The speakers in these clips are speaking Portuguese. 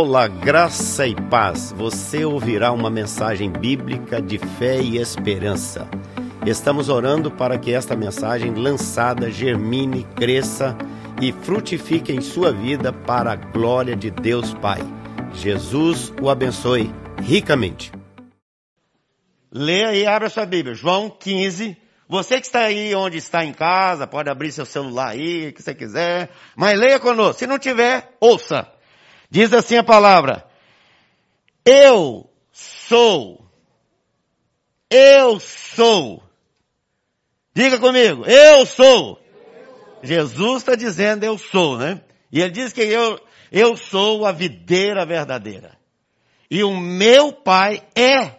Olá, graça e paz. Você ouvirá uma mensagem bíblica de fé e esperança. Estamos orando para que esta mensagem lançada germine, cresça e frutifique em sua vida para a glória de Deus Pai. Jesus o abençoe ricamente. Leia e abra sua Bíblia. João 15. Você que está aí onde está em casa, pode abrir seu celular aí, o que você quiser. Mas leia conosco. Se não tiver, ouça. Diz assim a palavra. Eu sou. Eu sou. Diga comigo. Eu sou. Jesus está dizendo eu sou, né? E ele diz que eu, eu sou a videira verdadeira. E o meu pai é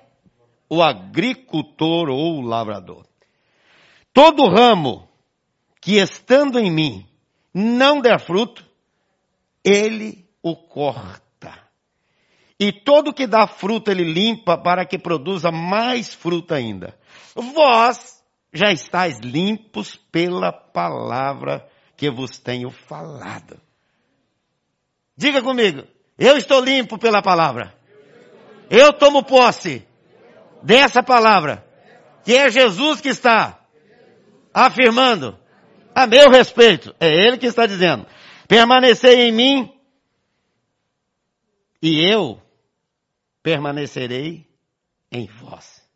o agricultor ou o lavrador. Todo ramo que estando em mim não der fruto, ele o corta. E todo que dá fruto ele limpa para que produza mais fruta ainda. Vós já estáis limpos pela palavra que vos tenho falado. Diga comigo, eu estou limpo pela palavra. Eu tomo posse dessa palavra, que é Jesus que está afirmando a meu respeito. É Ele que está dizendo. Permanecei em mim e eu permanecerei em vós.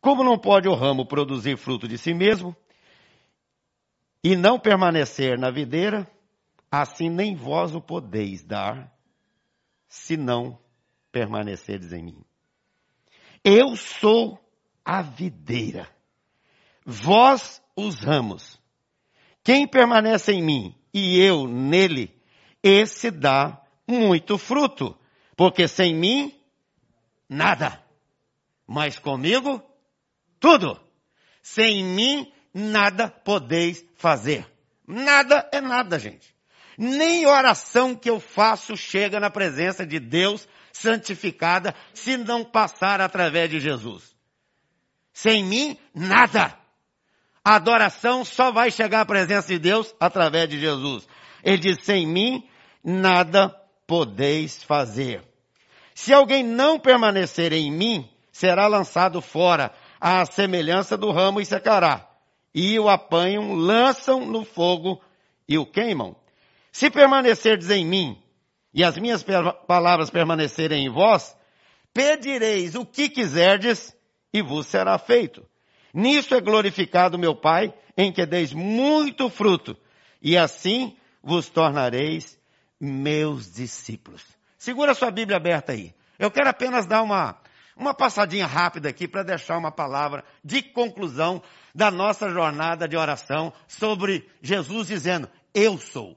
Como não pode o ramo produzir fruto de si mesmo e não permanecer na videira, assim nem vós o podeis dar, se não permanecerdes em mim. Eu sou a videira, vós os ramos. Quem permanece em mim e eu nele, esse dá muito fruto, porque sem mim, nada. Mas comigo, tudo. Sem mim, nada podeis fazer. Nada é nada, gente. Nem oração que eu faço chega na presença de Deus santificada se não passar através de Jesus. Sem mim, nada. A adoração só vai chegar à presença de Deus através de Jesus. Ele diz, sem mim, nada podeis fazer. Se alguém não permanecer em mim, será lançado fora, à semelhança do ramo e secará. E o apanham, lançam no fogo e o queimam. Se permanecerdes em mim, e as minhas palavras permanecerem em vós, pedireis o que quiserdes e vos será feito. Nisso é glorificado meu Pai, em que deis muito fruto, e assim vos tornareis meus discípulos. Segura sua Bíblia aberta aí. Eu quero apenas dar uma, uma passadinha rápida aqui para deixar uma palavra de conclusão da nossa jornada de oração sobre Jesus dizendo, eu sou.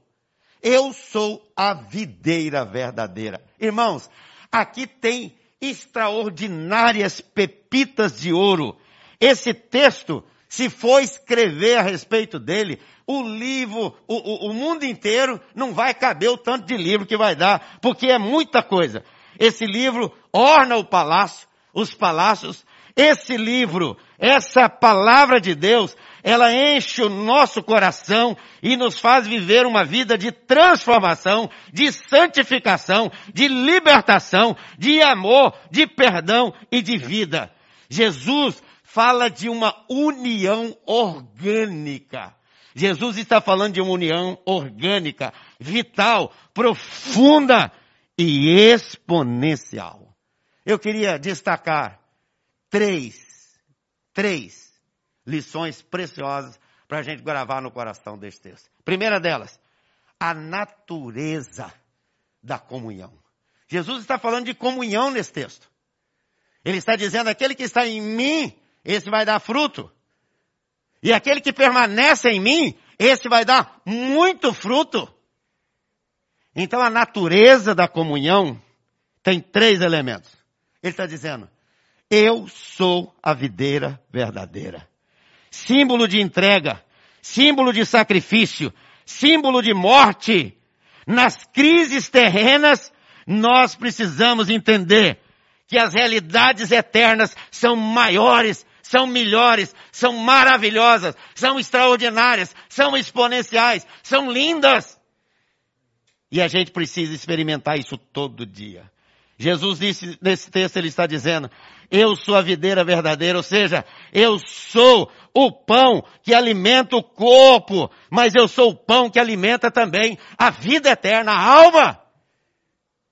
Eu sou a videira verdadeira. Irmãos, aqui tem extraordinárias pepitas de ouro. Esse texto, se for escrever a respeito dele, o livro, o, o, o, mundo inteiro não vai caber o tanto de livro que vai dar, porque é muita coisa. Esse livro orna o palácio, os palácios. Esse livro, essa palavra de Deus, ela enche o nosso coração e nos faz viver uma vida de transformação, de santificação, de libertação, de amor, de perdão e de vida. Jesus fala de uma união orgânica. Jesus está falando de uma união orgânica, vital, profunda e exponencial. Eu queria destacar três, três lições preciosas para a gente gravar no coração deste texto. Primeira delas, a natureza da comunhão. Jesus está falando de comunhão nesse texto. Ele está dizendo, aquele que está em mim, esse vai dar fruto. E aquele que permanece em mim, esse vai dar muito fruto. Então a natureza da comunhão tem três elementos. Ele está dizendo, eu sou a videira verdadeira. Símbolo de entrega, símbolo de sacrifício, símbolo de morte. Nas crises terrenas, nós precisamos entender que as realidades eternas são maiores são melhores, são maravilhosas, são extraordinárias, são exponenciais, são lindas. E a gente precisa experimentar isso todo dia. Jesus disse nesse texto, ele está dizendo, eu sou a videira verdadeira, ou seja, eu sou o pão que alimenta o corpo, mas eu sou o pão que alimenta também a vida eterna, a alma.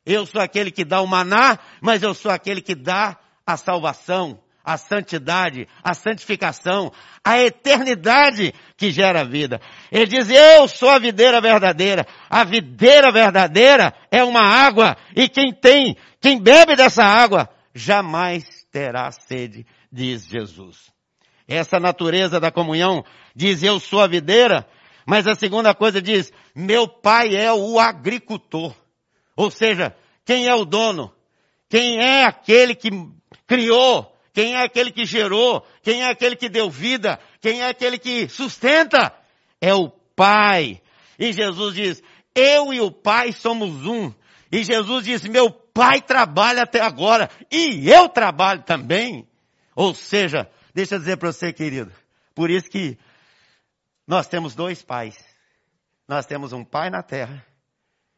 Eu sou aquele que dá o maná, mas eu sou aquele que dá a salvação, a santidade, a santificação, a eternidade que gera vida. Ele diz, eu sou a videira verdadeira. A videira verdadeira é uma água e quem tem, quem bebe dessa água, jamais terá sede, diz Jesus. Essa natureza da comunhão diz, eu sou a videira, mas a segunda coisa diz, meu pai é o agricultor. Ou seja, quem é o dono? Quem é aquele que criou? Quem é aquele que gerou? Quem é aquele que deu vida? Quem é aquele que sustenta? É o Pai. E Jesus diz, eu e o Pai somos um. E Jesus diz, meu Pai trabalha até agora e eu trabalho também. Ou seja, deixa eu dizer para você, querido, por isso que nós temos dois pais. Nós temos um pai na terra,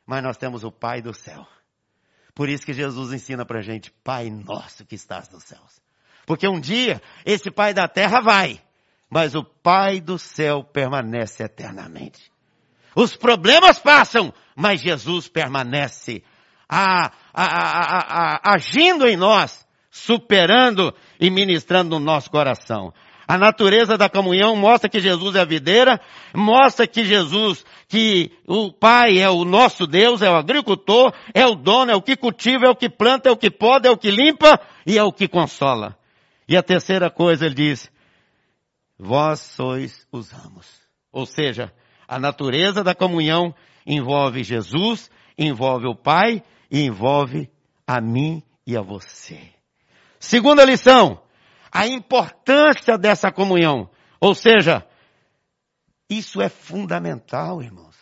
mas nós temos o pai do céu. Por isso que Jesus ensina para a gente, Pai nosso que estás nos céus. Porque um dia esse pai da terra vai, mas o pai do céu permanece eternamente. Os problemas passam, mas Jesus permanece a, a, a, agindo em nós, superando e ministrando no nosso coração. A natureza da comunhão mostra que Jesus é a videira, mostra que Jesus, que o Pai é o nosso Deus, é o agricultor, é o dono, é o que cultiva, é o que planta, é o que poda, é o que limpa e é o que consola. E a terceira coisa ele diz, vós sois os ramos. Ou seja, a natureza da comunhão envolve Jesus, envolve o Pai e envolve a mim e a você. Segunda lição, a importância dessa comunhão. Ou seja, isso é fundamental, irmãos.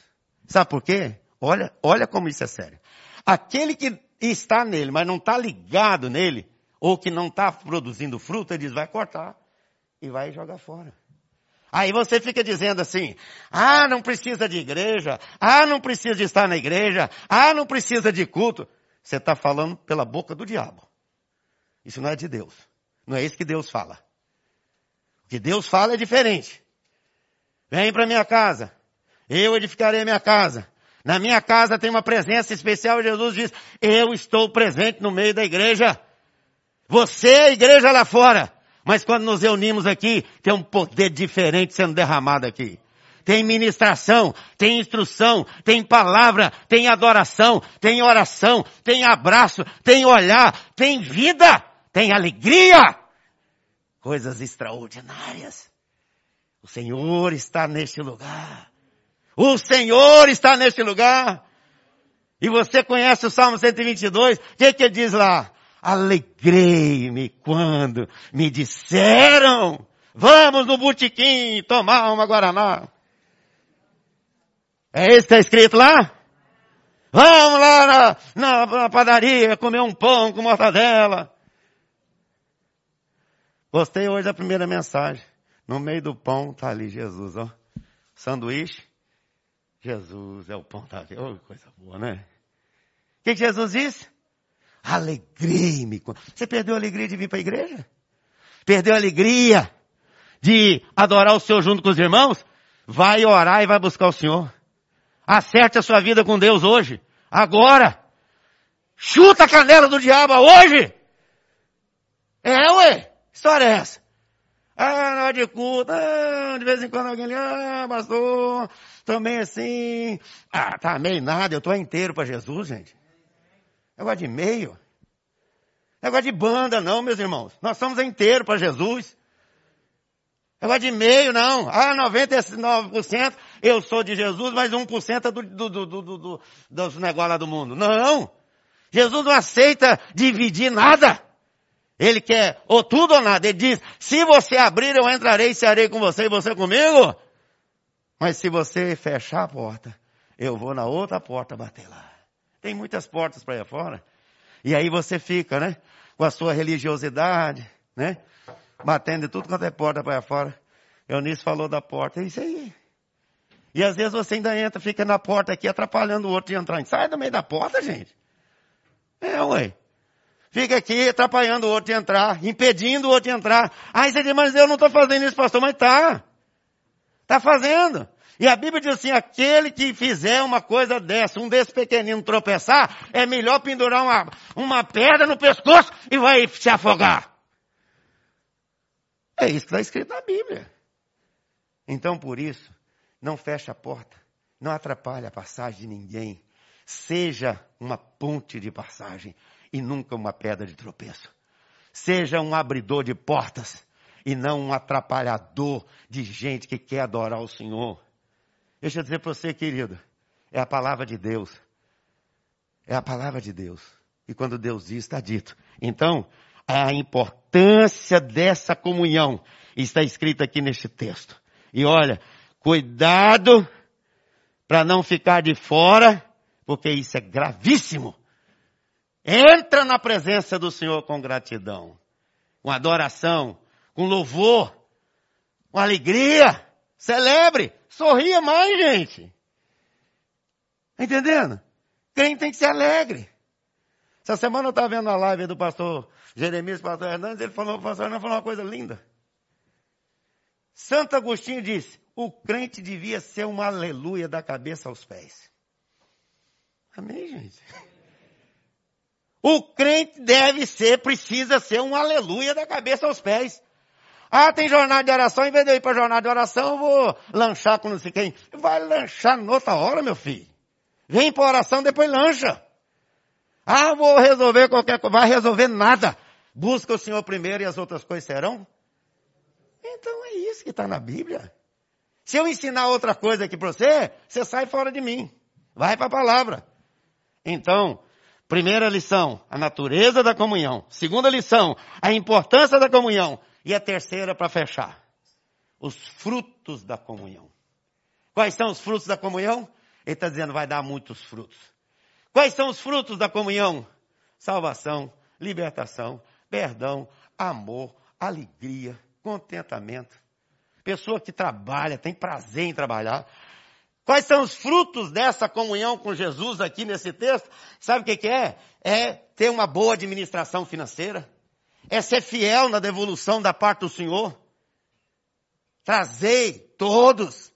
Sabe por quê? Olha, olha como isso é sério. Aquele que está nele, mas não está ligado nele, ou que não está produzindo fruto, ele diz, vai cortar e vai jogar fora. Aí você fica dizendo assim, ah, não precisa de igreja, ah, não precisa de estar na igreja, ah, não precisa de culto. Você está falando pela boca do diabo. Isso não é de Deus. Não é isso que Deus fala. O que Deus fala é diferente. Vem para minha casa. Eu edificarei minha casa. Na minha casa tem uma presença especial. Jesus diz, eu estou presente no meio da igreja. Você é a igreja lá fora. Mas quando nos reunimos aqui, tem um poder diferente sendo derramado aqui. Tem ministração, tem instrução, tem palavra, tem adoração, tem oração, tem abraço, tem olhar, tem vida, tem alegria. Coisas extraordinárias. O Senhor está neste lugar. O Senhor está neste lugar. E você conhece o Salmo 122? O que, que ele diz lá? Alegrei-me quando me disseram, vamos no botequim tomar uma Guaraná. É isso que está escrito lá? Vamos lá na, na, na, padaria comer um pão com mortadela. Gostei hoje da primeira mensagem. No meio do pão está ali Jesus, ó. Sanduíche. Jesus é o pão da vida. Oh, coisa boa, né? O que, que Jesus disse? Alegrei-me. Você perdeu a alegria de vir para a igreja? Perdeu a alegria de adorar o Senhor junto com os irmãos? Vai orar e vai buscar o Senhor. Acerte a sua vida com Deus hoje. Agora. Chuta a canela do diabo hoje. É, ué. Que história é essa? Ah, na hora de culto, ah, de vez em quando alguém, ah, pastor, também assim. Ah, tá meio nada, eu tô inteiro para Jesus, gente. Negócio de meio. Negócio de banda, não, meus irmãos. Nós somos inteiro para Jesus. Negócio de meio, não. Ah, 99% eu sou de Jesus, mas 1% é do, do, do, do, do, dos negócios lá do mundo. Não. Jesus não aceita dividir nada. Ele quer ou tudo ou nada. Ele diz, se você abrir, eu entrarei e cearei com você e você comigo. Mas se você fechar a porta, eu vou na outra porta bater lá. Tem muitas portas para aí fora. E aí você fica, né? Com a sua religiosidade, né? Batendo tudo quanto é porta para fora. Eunice falou da porta, é isso aí. E às vezes você ainda entra, fica na porta aqui atrapalhando o outro de entrar. Sai do meio da porta, gente. É, ué. Fica aqui atrapalhando o outro de entrar, impedindo o outro de entrar. Aí você diz, mas eu não estou fazendo isso, pastor. Mas tá. Tá fazendo. E a Bíblia diz assim, aquele que fizer uma coisa dessa, um desses pequeninos tropeçar, é melhor pendurar uma, uma pedra no pescoço e vai se afogar. É isso que está escrito na Bíblia. Então, por isso, não feche a porta, não atrapalhe a passagem de ninguém. Seja uma ponte de passagem e nunca uma pedra de tropeço. Seja um abridor de portas e não um atrapalhador de gente que quer adorar o Senhor. Deixa eu dizer para você, querido, é a palavra de Deus. É a palavra de Deus. E quando Deus diz, está dito. Então, a importância dessa comunhão está escrita aqui neste texto. E olha, cuidado para não ficar de fora, porque isso é gravíssimo. Entra na presença do Senhor com gratidão, com adoração, com louvor, com alegria. Celebre, sorria mais, gente. Entendendo? Quem tem que ser alegre. Essa semana eu estava vendo a live do pastor Jeremias, pastor Hernandes, ele falou, o pastor Hernandes falou uma coisa linda. Santo Agostinho disse, o crente devia ser uma aleluia da cabeça aos pés. Amém, gente? O crente deve ser, precisa ser um aleluia da cabeça aos pés. Ah, tem jornada de oração, em vez de eu ir para jornada de oração, eu vou lanchar com não sei quem. Vai lanchar noutra hora, meu filho. Vem para oração, depois lancha. Ah, vou resolver qualquer coisa. Vai resolver nada. Busca o Senhor primeiro e as outras coisas serão. Então é isso que está na Bíblia. Se eu ensinar outra coisa aqui para você, você sai fora de mim. Vai para a palavra. Então, primeira lição, a natureza da comunhão. Segunda lição, a importância da comunhão. E a terceira, para fechar, os frutos da comunhão. Quais são os frutos da comunhão? Ele está dizendo, vai dar muitos frutos. Quais são os frutos da comunhão? Salvação, libertação, perdão, amor, alegria, contentamento. Pessoa que trabalha, tem prazer em trabalhar. Quais são os frutos dessa comunhão com Jesus aqui nesse texto? Sabe o que, que é? É ter uma boa administração financeira é ser fiel na devolução da parte do Senhor. Trazei todos.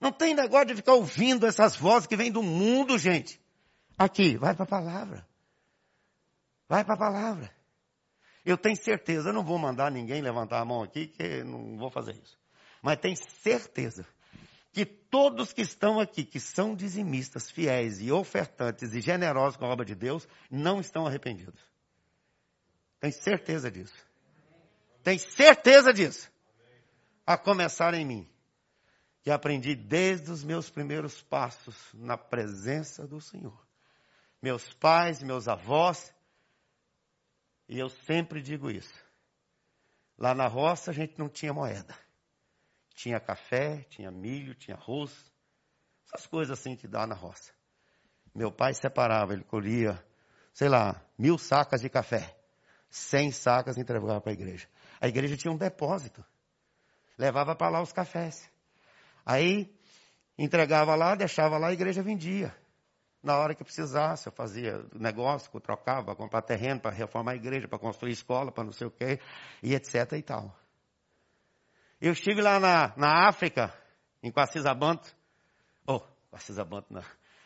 Não tem negócio de ficar ouvindo essas vozes que vêm do mundo, gente. Aqui, vai para a palavra. Vai para a palavra. Eu tenho certeza, eu não vou mandar ninguém levantar a mão aqui, que não vou fazer isso. Mas tenho certeza que todos que estão aqui, que são dizimistas, fiéis e ofertantes e generosos com a obra de Deus, não estão arrependidos. Tem certeza disso. Tem certeza disso. A começar em mim. Que aprendi desde os meus primeiros passos na presença do Senhor. Meus pais, meus avós. E eu sempre digo isso. Lá na roça a gente não tinha moeda. Tinha café, tinha milho, tinha arroz. Essas coisas assim que dá na roça. Meu pai separava, ele colhia, sei lá, mil sacas de café. 100 sacas entregava para a igreja. A igreja tinha um depósito. Levava para lá os cafés. Aí entregava lá, deixava lá, a igreja vendia. Na hora que precisasse, eu fazia negócio, trocava para comprar terreno, para reformar a igreja, para construir escola, para não sei o quê, e etc e tal. Eu estive lá na, na África, em Quacisabanto, oh, Quacisabanto na,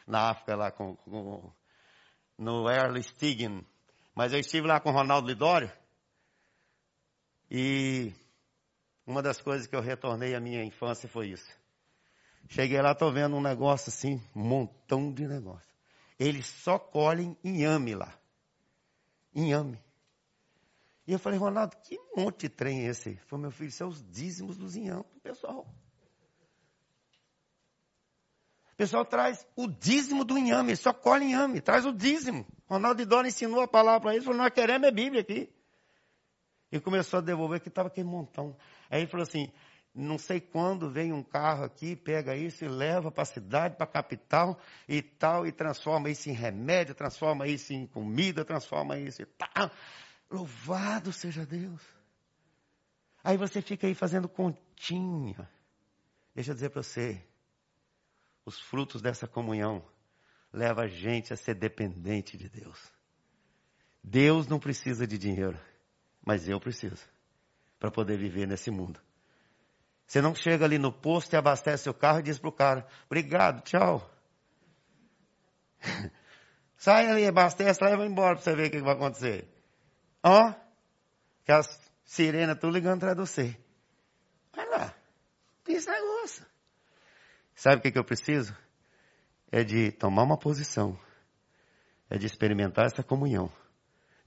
na África lá com, com no Early Stigen, mas eu estive lá com o Ronaldo Lidório e uma das coisas que eu retornei à minha infância foi isso. Cheguei lá, estou vendo um negócio assim, um montão de negócio. Eles só colhem inhame lá. Inhame. E eu falei, Ronaldo, que monte de trem é esse? Falou, meu filho, isso é os dízimos dos inhames do pessoal. Pessoal traz o dízimo do inhame, só colhe inhame, traz o dízimo. Ronaldo Dona ensinou a palavra para eles, falou, nós queremos é Bíblia aqui. E começou a devolver que estava aquele montão. Aí ele falou assim, não sei quando vem um carro aqui, pega isso e leva para a cidade, para a capital e tal, e transforma isso em remédio, transforma isso em comida, transforma isso e tal. Louvado seja Deus. Aí você fica aí fazendo continha. Deixa eu dizer para você, os frutos dessa comunhão leva a gente a ser dependente de Deus. Deus não precisa de dinheiro, mas eu preciso para poder viver nesse mundo. Você não chega ali no posto e abastece seu carro e diz para o cara, obrigado, tchau. Sai ali, abastece lá e vai embora para você ver o que vai acontecer. Ó, que as sirenas estão ligando atrás de você. Vai lá, tem esse negócio. Sabe o que, que eu preciso? É de tomar uma posição. É de experimentar essa comunhão.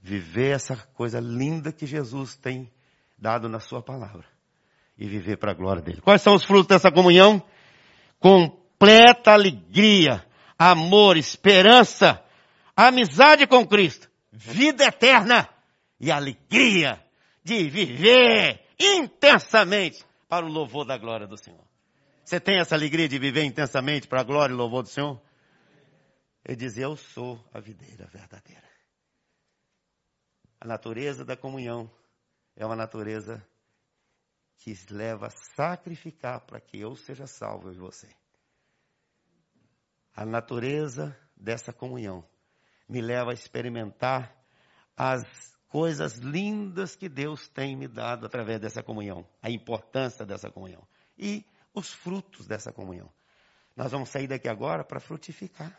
Viver essa coisa linda que Jesus tem dado na sua palavra e viver para a glória dele. Quais são os frutos dessa comunhão? Completa alegria, amor, esperança, amizade com Cristo, vida eterna e alegria de viver intensamente para o louvor da glória do Senhor. Você tem essa alegria de viver intensamente para a glória e louvor do Senhor? Ele diz: Eu sou a videira verdadeira. A natureza da comunhão é uma natureza que leva a sacrificar para que eu seja salvo e você. A natureza dessa comunhão me leva a experimentar as coisas lindas que Deus tem me dado através dessa comunhão, a importância dessa comunhão e os frutos dessa comunhão. Nós vamos sair daqui agora para frutificar.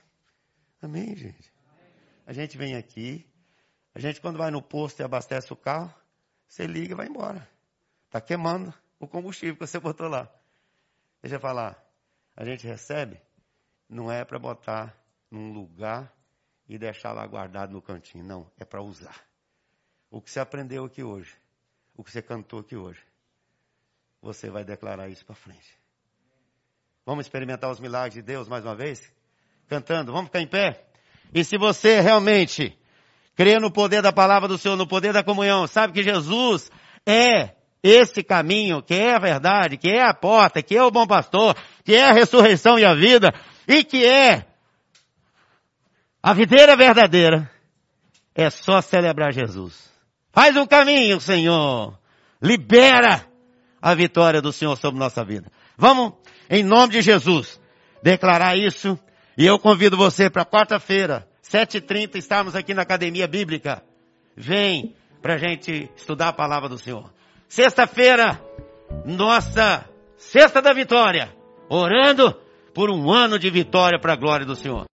Amém, gente? A gente vem aqui, a gente quando vai no posto e abastece o carro, você liga e vai embora. Está queimando o combustível que você botou lá. Deixa eu falar. A gente recebe, não é para botar num lugar e deixar lá guardado no cantinho. Não, é para usar. O que você aprendeu aqui hoje, o que você cantou aqui hoje, você vai declarar isso para frente. Vamos experimentar os milagres de Deus mais uma vez? Cantando, vamos ficar em pé? E se você realmente crê no poder da palavra do Senhor, no poder da comunhão, sabe que Jesus é esse caminho, que é a verdade, que é a porta, que é o bom pastor, que é a ressurreição e a vida, e que é a videira verdadeira, é só celebrar Jesus. Faz um caminho, Senhor. Libera a vitória do Senhor sobre nossa vida. Vamos, em nome de Jesus, declarar isso. E eu convido você para quarta-feira, 7h30, estarmos aqui na Academia Bíblica. Vem para a gente estudar a palavra do Senhor. Sexta-feira, nossa Sexta da Vitória, orando por um ano de vitória para a glória do Senhor.